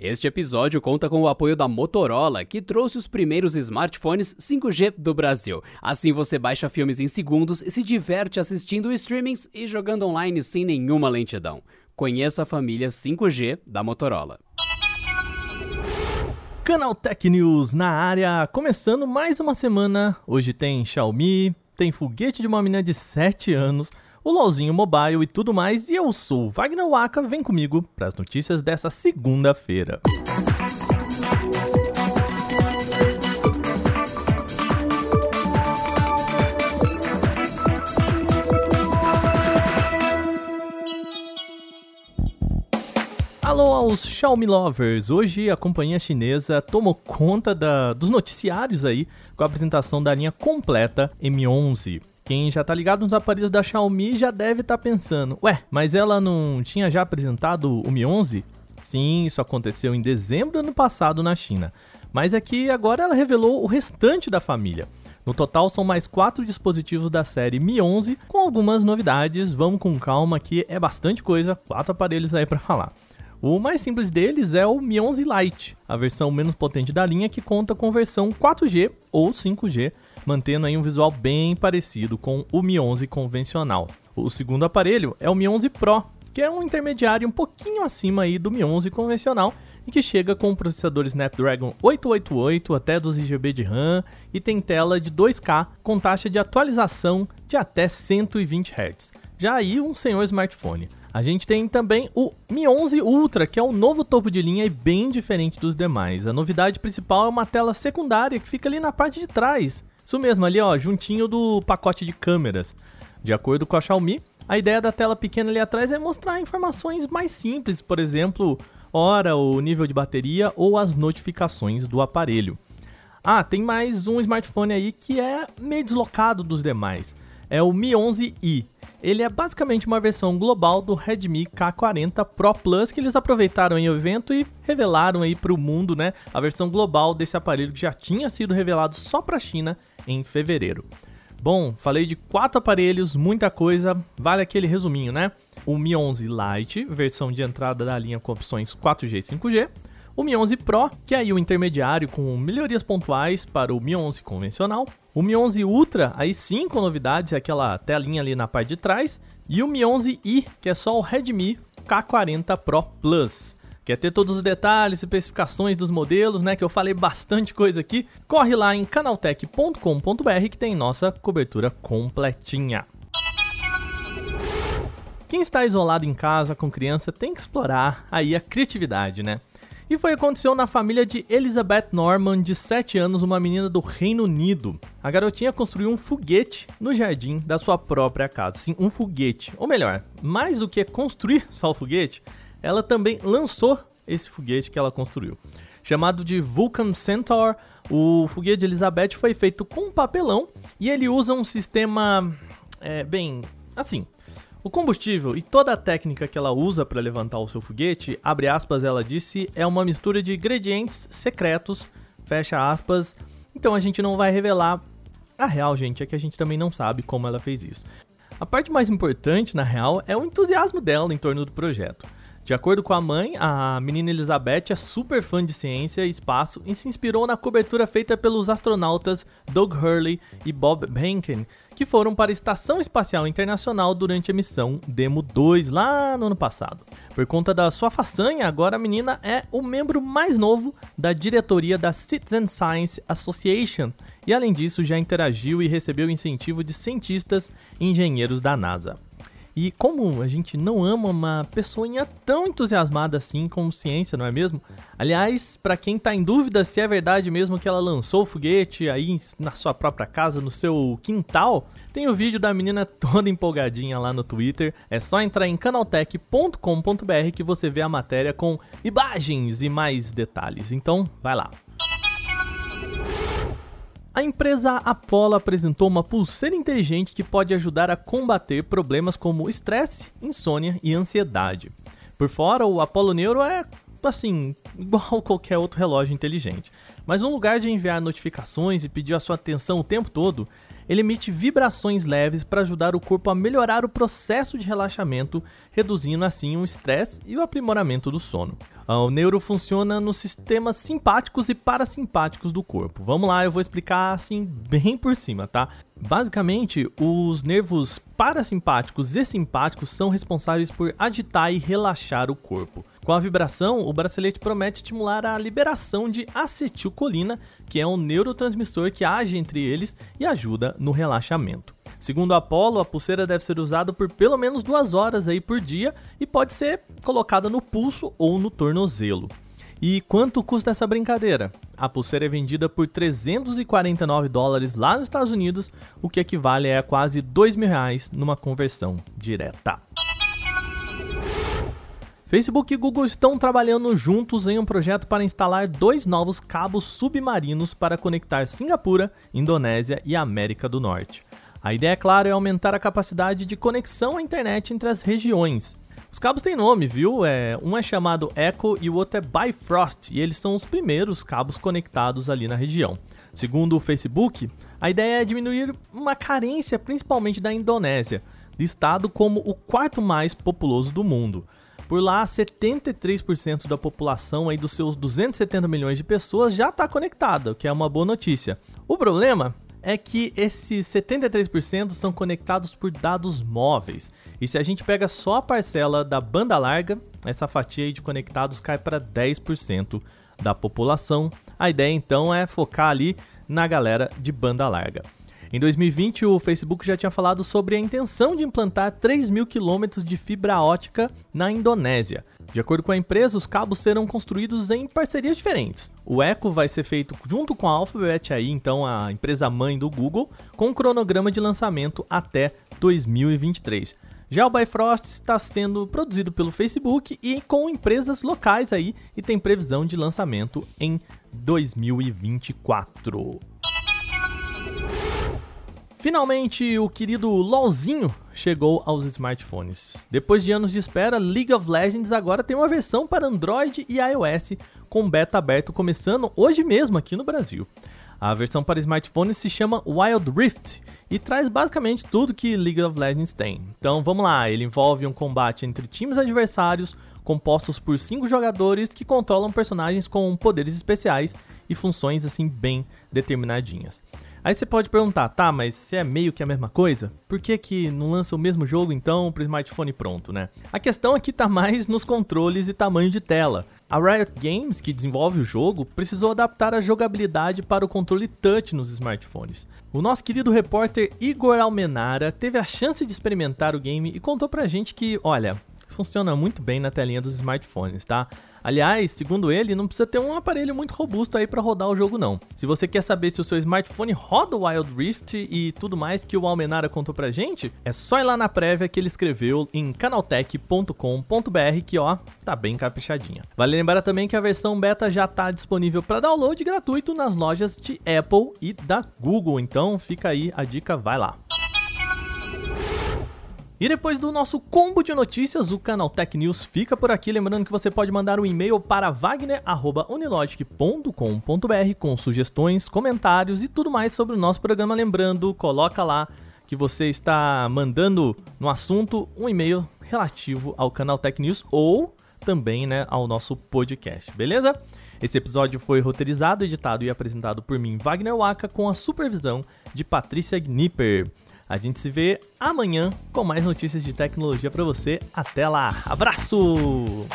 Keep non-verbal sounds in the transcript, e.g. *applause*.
Este episódio conta com o apoio da Motorola, que trouxe os primeiros smartphones 5G do Brasil. Assim você baixa filmes em segundos e se diverte assistindo streamings e jogando online sem nenhuma lentidão. Conheça a família 5G da Motorola. Canal Tech News na área, começando mais uma semana. Hoje tem Xiaomi, tem foguete de uma menina de 7 anos o LOLzinho Mobile e tudo mais. E eu sou Wagner Waka, vem comigo para as notícias dessa segunda-feira. Alô aos Xiaomi Lovers! Hoje a companhia chinesa tomou conta da, dos noticiários aí com a apresentação da linha completa M11. Quem já tá ligado nos aparelhos da Xiaomi já deve estar tá pensando: ué, mas ela não tinha já apresentado o Mi 11? Sim, isso aconteceu em dezembro do ano passado na China. Mas é que agora ela revelou o restante da família. No total são mais quatro dispositivos da série Mi 11 com algumas novidades. Vamos com calma que é bastante coisa, quatro aparelhos aí para falar. O mais simples deles é o Mi 11 Lite, a versão menos potente da linha que conta com versão 4G ou 5G mantendo aí um visual bem parecido com o Mi 11 convencional. O segundo aparelho é o Mi 11 Pro, que é um intermediário um pouquinho acima aí do Mi 11 convencional e que chega com o processador Snapdragon 888 até 12 GB de RAM e tem tela de 2K com taxa de atualização de até 120 Hz. Já aí um senhor smartphone. A gente tem também o Mi 11 Ultra, que é um novo topo de linha e bem diferente dos demais. A novidade principal é uma tela secundária que fica ali na parte de trás, isso mesmo, ali ó, juntinho do pacote de câmeras. De acordo com a Xiaomi, a ideia da tela pequena ali atrás é mostrar informações mais simples, por exemplo, hora, o nível de bateria ou as notificações do aparelho. Ah, tem mais um smartphone aí que é meio deslocado dos demais. É o Mi 11i. Ele é basicamente uma versão global do Redmi K40 Pro Plus que eles aproveitaram em evento e revelaram aí para o mundo, né, a versão global desse aparelho que já tinha sido revelado só para a China em fevereiro. Bom, falei de quatro aparelhos, muita coisa, vale aquele resuminho, né? O Mi 11 Lite, versão de entrada da linha com opções 4G e 5G. O Mi 11 Pro, que é aí o intermediário com melhorias pontuais para o Mi 11 convencional. O Mi 11 Ultra, aí sim com novidades, aquela telinha ali na parte de trás. E o Mi 11i, que é só o Redmi K40 Pro Plus. Quer ter todos os detalhes, especificações dos modelos, né? Que eu falei bastante coisa aqui. Corre lá em canaltech.com.br que tem nossa cobertura completinha. Quem está isolado em casa com criança tem que explorar aí a criatividade, né? E foi o que aconteceu na família de Elizabeth Norman, de 7 anos, uma menina do Reino Unido. A garotinha construiu um foguete no jardim da sua própria casa. Sim, um foguete. Ou melhor, mais do que construir só o foguete, ela também lançou esse foguete que ela construiu. Chamado de Vulcan Centaur, o foguete de Elizabeth foi feito com papelão e ele usa um sistema, é, bem, assim, o combustível e toda a técnica que ela usa para levantar o seu foguete, abre aspas, ela disse, é uma mistura de ingredientes secretos, fecha aspas. Então a gente não vai revelar a real, gente, é que a gente também não sabe como ela fez isso. A parte mais importante, na real, é o entusiasmo dela em torno do projeto. De acordo com a mãe, a menina Elizabeth é super fã de ciência e espaço e se inspirou na cobertura feita pelos astronautas Doug Hurley e Bob Behnken, que foram para a Estação Espacial Internacional durante a missão Demo 2 lá no ano passado. Por conta da sua façanha, agora a menina é o membro mais novo da diretoria da Citizen Science Association e, além disso, já interagiu e recebeu incentivo de cientistas e engenheiros da NASA. E como a gente não ama uma pessoinha tão entusiasmada assim com ciência, não é mesmo? Aliás, para quem tá em dúvida se é verdade mesmo que ela lançou o foguete aí na sua própria casa, no seu quintal, tem o vídeo da menina toda empolgadinha lá no Twitter. É só entrar em canaltech.com.br que você vê a matéria com imagens e mais detalhes. Então, vai lá. A empresa Apollo apresentou uma pulseira inteligente que pode ajudar a combater problemas como estresse, insônia e ansiedade. Por fora, o Apollo Neuro é assim, *laughs* igual qualquer outro relógio inteligente. Mas no lugar de enviar notificações e pedir a sua atenção o tempo todo, ele emite vibrações leves para ajudar o corpo a melhorar o processo de relaxamento, reduzindo assim o estresse e o aprimoramento do sono. Ah, o neuro funciona nos sistemas simpáticos e parasimpáticos do corpo. Vamos lá, eu vou explicar assim bem por cima, tá? Basicamente, os nervos parasimpáticos e simpáticos são responsáveis por agitar e relaxar o corpo. Com a vibração, o bracelete promete estimular a liberação de acetilcolina, que é um neurotransmissor que age entre eles e ajuda no relaxamento. Segundo Apollo, a pulseira deve ser usada por pelo menos duas horas aí por dia e pode ser colocada no pulso ou no tornozelo. E quanto custa essa brincadeira? A pulseira é vendida por 349 dólares lá nos Estados Unidos, o que equivale a quase 2 mil reais numa conversão direta. Facebook e Google estão trabalhando juntos em um projeto para instalar dois novos cabos submarinos para conectar Singapura, Indonésia e América do Norte. A ideia, é claro, é aumentar a capacidade de conexão à internet entre as regiões. Os cabos têm nome, viu? É, um é chamado Echo e o outro é Bifrost, e eles são os primeiros cabos conectados ali na região. Segundo o Facebook, a ideia é diminuir uma carência principalmente da Indonésia, listado como o quarto mais populoso do mundo. Por lá, 73% da população aí dos seus 270 milhões de pessoas já está conectada, o que é uma boa notícia. O problema é que esses 73% são conectados por dados móveis. E se a gente pega só a parcela da banda larga, essa fatia de conectados cai para 10% da população. A ideia então é focar ali na galera de banda larga. Em 2020, o Facebook já tinha falado sobre a intenção de implantar 3 mil quilômetros de fibra ótica na Indonésia. De acordo com a empresa, os cabos serão construídos em parcerias diferentes. O Echo vai ser feito junto com a Alphabet, aí, então a empresa mãe do Google, com um cronograma de lançamento até 2023. Já o Bifrost está sendo produzido pelo Facebook e com empresas locais aí e tem previsão de lançamento em 2024. Finalmente, o querido LOLzinho chegou aos smartphones. Depois de anos de espera, League of Legends agora tem uma versão para Android e iOS com beta aberto começando hoje mesmo aqui no Brasil. A versão para smartphones se chama Wild Rift e traz basicamente tudo que League of Legends tem. Então vamos lá, ele envolve um combate entre times adversários compostos por cinco jogadores que controlam personagens com poderes especiais e funções assim bem determinadinhas. Aí você pode perguntar, tá, mas se é meio que a mesma coisa, por que que não lança o mesmo jogo então pro smartphone pronto, né? A questão aqui tá mais nos controles e tamanho de tela. A Riot Games, que desenvolve o jogo, precisou adaptar a jogabilidade para o controle touch nos smartphones. O nosso querido repórter Igor Almenara teve a chance de experimentar o game e contou pra gente que, olha, funciona muito bem na telinha dos smartphones, tá? Aliás, segundo ele, não precisa ter um aparelho muito robusto aí para rodar o jogo não. Se você quer saber se o seu smartphone roda o Wild Rift e tudo mais que o Almenara contou pra gente, é só ir lá na prévia que ele escreveu em canaltech.com.br que ó, tá bem caprichadinha. Vale lembrar também que a versão beta já tá disponível para download gratuito nas lojas de Apple e da Google, então fica aí a dica, vai lá. E depois do nosso combo de notícias, o canal Tech News fica por aqui. Lembrando que você pode mandar um e-mail para wagner.unilogic.com.br com sugestões, comentários e tudo mais sobre o nosso programa. Lembrando, coloca lá que você está mandando no assunto um e-mail relativo ao canal Tech News ou também né, ao nosso podcast, beleza? Esse episódio foi roteirizado, editado e apresentado por mim, Wagner Waka, com a supervisão de Patrícia Gnipper. A gente se vê amanhã com mais notícias de tecnologia para você. Até lá. Abraço!